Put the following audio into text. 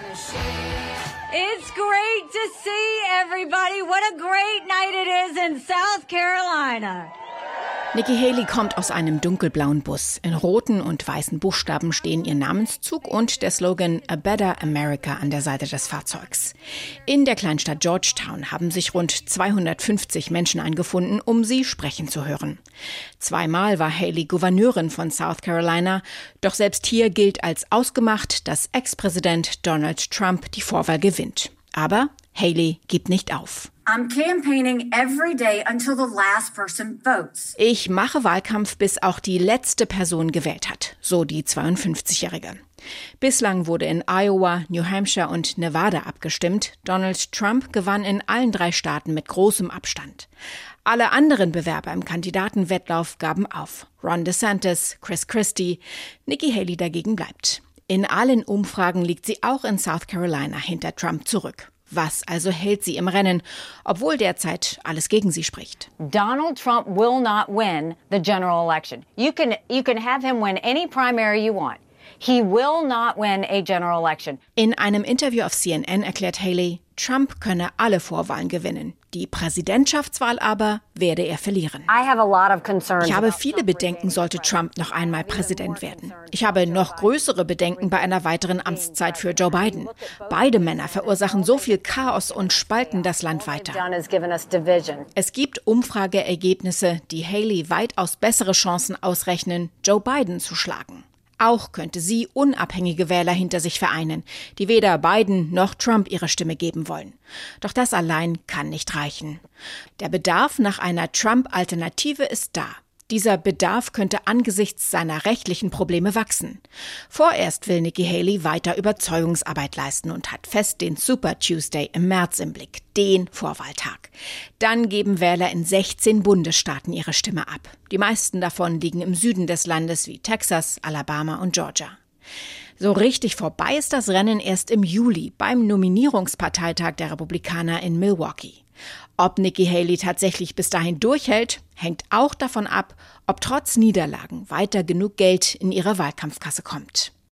It's great to see everybody. What a great night it is in South Carolina. Nikki Haley kommt aus einem dunkelblauen Bus. In roten und weißen Buchstaben stehen ihr Namenszug und der Slogan A Better America an der Seite des Fahrzeugs. In der Kleinstadt Georgetown haben sich rund 250 Menschen eingefunden, um sie sprechen zu hören. Zweimal war Haley Gouverneurin von South Carolina, doch selbst hier gilt als ausgemacht, dass Ex-Präsident Donald Trump die Vorwahl gewinnt. Aber Haley gibt nicht auf. Ich mache Wahlkampf, bis auch die letzte Person gewählt hat, so die 52-Jährige. Bislang wurde in Iowa, New Hampshire und Nevada abgestimmt. Donald Trump gewann in allen drei Staaten mit großem Abstand. Alle anderen Bewerber im Kandidatenwettlauf gaben auf. Ron DeSantis, Chris Christie, Nikki Haley dagegen bleibt. In allen Umfragen liegt sie auch in South Carolina hinter Trump zurück. Was also hält sie im Rennen, obwohl derzeit alles gegen sie spricht? Donald Trump will not win the general election. You can you can have him win any primary you want. He will not win a general election. In einem Interview auf CNN erklärt Haley, Trump könne alle Vorwahlen gewinnen. Die Präsidentschaftswahl aber werde er verlieren. Ich habe viele Bedenken, sollte Trump noch einmal Präsident werden. Ich habe noch größere Bedenken bei einer weiteren Amtszeit für Joe Biden. Beide Männer verursachen so viel Chaos und spalten das Land weiter. Es gibt Umfrageergebnisse, die Haley weitaus bessere Chancen ausrechnen, Joe Biden zu schlagen. Auch könnte sie unabhängige Wähler hinter sich vereinen, die weder Biden noch Trump ihre Stimme geben wollen. Doch das allein kann nicht reichen. Der Bedarf nach einer Trump-Alternative ist da. Dieser Bedarf könnte angesichts seiner rechtlichen Probleme wachsen. Vorerst will Nikki Haley weiter Überzeugungsarbeit leisten und hat fest den Super Tuesday im März im Blick, den Vorwahltag. Dann geben Wähler in 16 Bundesstaaten ihre Stimme ab. Die meisten davon liegen im Süden des Landes wie Texas, Alabama und Georgia. So richtig vorbei ist das Rennen erst im Juli beim Nominierungsparteitag der Republikaner in Milwaukee. Ob Nikki Haley tatsächlich bis dahin durchhält, hängt auch davon ab, ob trotz Niederlagen weiter genug Geld in ihre Wahlkampfkasse kommt.